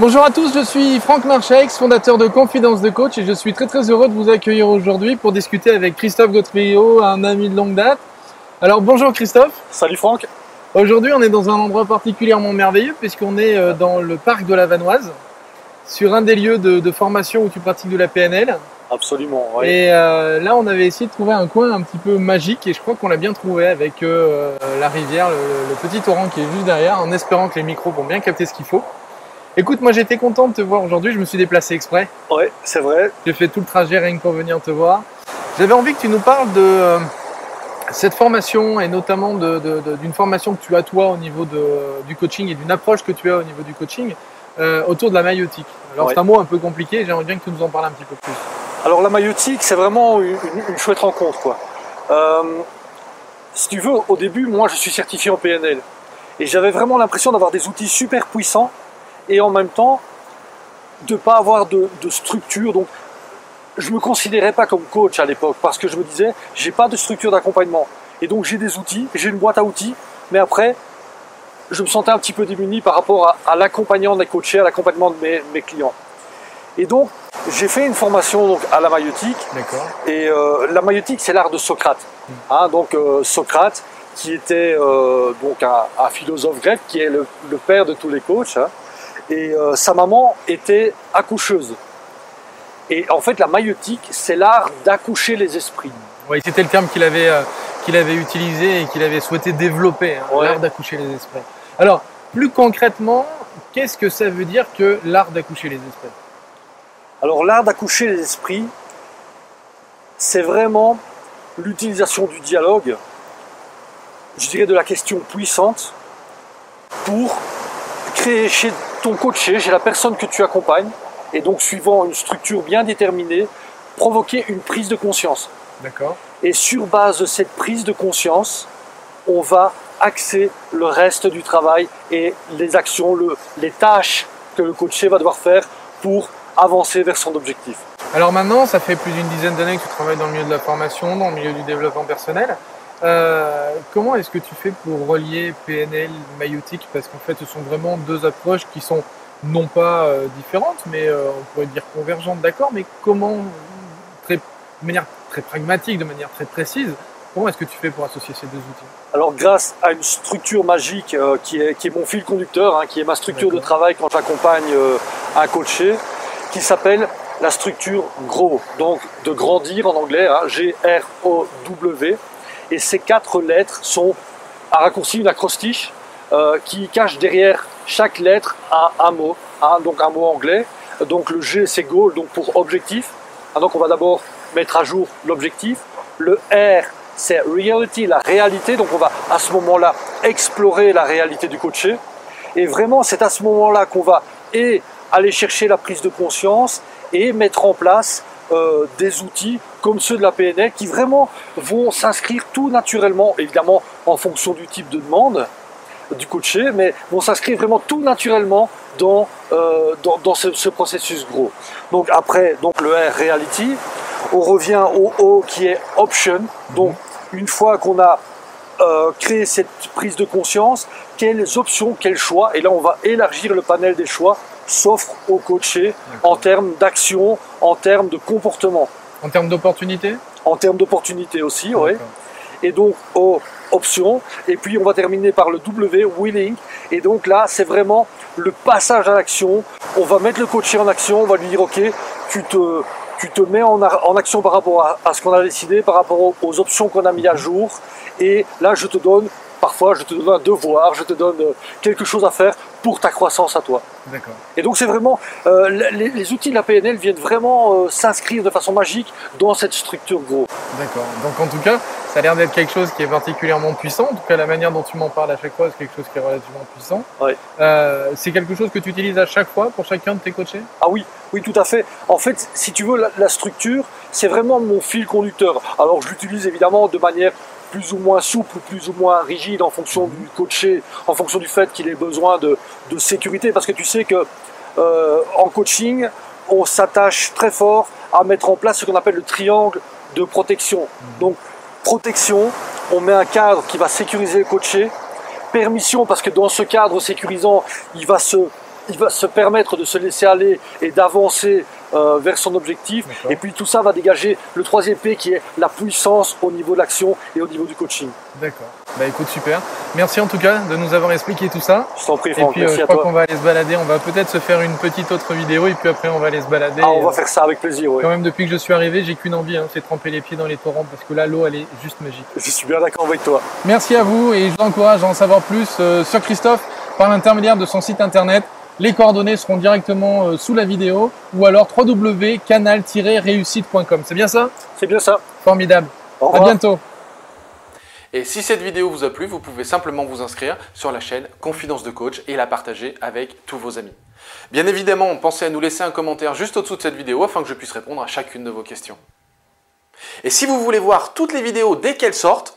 Bonjour à tous, je suis Franck Marchex, fondateur de Confidence de Coach et je suis très très heureux de vous accueillir aujourd'hui pour discuter avec Christophe Gautrio, un ami de longue date. Alors bonjour Christophe. Salut Franck. Aujourd'hui on est dans un endroit particulièrement merveilleux puisqu'on est euh, dans le parc de la Vanoise, sur un des lieux de, formation où tu pratiques de la PNL. Absolument, oui. Et euh, là on avait essayé de trouver un coin un petit peu magique et je crois qu'on l'a bien trouvé avec euh, la rivière, le, le petit torrent qui est juste derrière, en espérant que les micros vont bien capter ce qu'il faut. Écoute, moi j'étais content de te voir aujourd'hui, je me suis déplacé exprès. Ouais, c'est vrai. J'ai fait tout le trajet rien que pour venir te voir. J'avais envie que tu nous parles de euh, cette formation et notamment d'une formation que tu as toi au niveau du coaching et d'une approche que tu as au niveau du coaching euh, autour de la maïotique. Alors c'est un mot un peu compliqué, j'aimerais bien que tu nous en parles un petit peu plus. Alors la maïotique, c'est vraiment une, chouette rencontre. Quoi. Euh, si tu veux, au début, moi je suis certifié en PNL. Et j'avais vraiment l'impression d'avoir des outils super puissants et en même temps de ne pas avoir de, structure. Donc, je me considérais pas comme coach à l'époque parce que je me disais, j'ai pas de structure d'accompagnement. Et donc, j'ai des outils, j'ai une boîte à outils, mais après, je me sentais un petit peu démuni par rapport à, l'accompagnement des coachés, à l'accompagnement de mes, clients. Et donc, j'ai fait une formation donc, à la maïotique. Et euh, la maïotique, c'est l'art de Socrate. Hmm. Hein, donc, euh, Socrate, qui était euh, donc un, philosophe grec, qui est le, père de tous les coachs. Hein, et euh, sa maman était accoucheuse. Et en fait, la maïotique, c'est l'art d'accoucher les esprits. Oui, c'était le terme qu'il avait, euh, qu'il avait utilisé et qu'il avait souhaité développer, hein, l'art d'accoucher les esprits. Alors, plus concrètement, qu'est-ce que ça veut dire que l'art d'accoucher les esprits? Alors, l'art d'accoucher les esprits, c'est vraiment l'utilisation du dialogue, je dirais de la question puissante, pour créer chez ton coaché, chez la personne que tu accompagnes, et donc suivant une structure bien déterminée, provoquer une prise de conscience. D'accord. Et sur base de cette prise de conscience, on va axer le reste du travail et les actions, le, les tâches que le coaché va devoir faire pour avancer vers son objectif. Alors maintenant, ça fait plus d'une dizaine d'années que tu travailles dans le milieu de la formation, dans le milieu du développement personnel. Euh, comment est-ce que tu fais pour relier PNL, maïotique? Parce qu'en fait, ce sont vraiment deux approches qui sont non pas euh, différentes, mais euh, on pourrait dire convergentes, d'accord, mais comment, très, de manière très pragmatique, de manière très précise, comment est-ce que tu fais pour associer ces deux outils? Alors, grâce à une structure magique qui, est, qui est mon fil conducteur, hein, qui est ma structure de travail quand j'accompagne un coaché, qui s'appelle la structure GROW, donc de grandir en anglais, hein, G-R-O-W. Et ces quatre lettres sont à raccourci une acrostiche euh, qui cache derrière chaque lettre un, mot, donc un mot anglais. Donc le G c'est goal, donc pour objectif. Ah, donc on va d'abord mettre à jour l'objectif. Le R c'est reality, la réalité. Donc on va à ce moment-là explorer la réalité du coaché. Et vraiment c'est à ce moment-là qu'on va et aller chercher la prise de conscience et mettre en place euh, des outils comme ceux de la PNL qui vraiment vont s'inscrire tout naturellement, évidemment en fonction du type de demande du coaché, mais vont s'inscrire vraiment tout naturellement dans, euh, dans, ce, processus gros. Donc après, donc le R, Reality, on revient au O qui est Option. Donc une fois qu'on a euh, créé cette prise de conscience, quelles options, quels choix, et là on va élargir le panel des choix s'offre au coaché en termes d'action, en termes de comportement. En termes d'opportunité En termes d'opportunité aussi, oui. Et donc, aux options. Et puis, on va terminer par le W, willing. Et donc là, c'est vraiment le passage à l'action. On va mettre le coaché en action. On va lui dire, OK, tu te, tu te mets en, en action par rapport à, ce qu'on a décidé, par rapport aux, aux options qu'on a mis à jour. Et là, je te donne parfois je te donne un devoir, je te donne euh, quelque chose à faire pour ta croissance à toi. Et donc c'est vraiment, euh, les, outils de la PNL viennent vraiment euh, s'inscrire de façon magique dans cette structure gros. D'accord. Donc en tout cas, ça a l'air d'être quelque chose qui est particulièrement puissant. En tout cas, la manière dont tu m'en parles à chaque fois, c'est quelque chose qui est relativement puissant. c'est quelque chose que tu utilises à chaque fois pour chacun de tes coachés? Ah oui, oui, tout à fait. En fait, si tu veux, la structure, c'est vraiment mon fil conducteur. Alors je l'utilise évidemment de manière plus ou moins souple ou plus ou moins rigide en fonction du coaché, en fonction du fait qu'il ait besoin de, sécurité. Parce que tu sais que euh, en coaching, on s'attache très fort à mettre en place ce qu'on appelle le triangle de protection. Mmh. Donc protection, on met un cadre qui va sécuriser le coaché. Permission, parce que dans ce cadre sécurisant, il va se il va se permettre de se laisser aller et d'avancer euh, vers son objectif. Et puis tout ça va dégager le troisième P qui est la puissance au niveau de l'action et au niveau du coaching. D'accord. Bah écoute, super. Merci en tout cas de nous avoir expliqué tout ça. Je t'en prie, Et Franck, puis euh, je crois qu'on va aller se balader. On va peut-être se faire une petite autre vidéo et puis après on va aller se balader. Ah, on Et, va euh, faire ça avec plaisir, oui. Quand même, depuis que je suis arrivé, j'ai qu'une envie, hein, c'est de tremper les pieds dans les torrents parce que là, l'eau, elle est juste magique. Je suis bien d'accord avec toi. Merci à vous et je vous encourage à en savoir plus sur Christophe par l'intermédiaire de son site internet. Les coordonnées seront directement euh, sous la vidéo ou alors www.canal-réussite.com. C'est bien ça? C'est bien ça. Formidable. Au À bientôt. Et si cette vidéo vous a plu, vous pouvez simplement vous inscrire sur la chaîne Confidence de Coach et la partager avec tous vos amis. Bien évidemment, pensez à nous laisser un commentaire juste au-dessous de cette vidéo afin que je puisse répondre à chacune de vos questions. Et si vous voulez voir toutes les vidéos dès qu'elles sortent,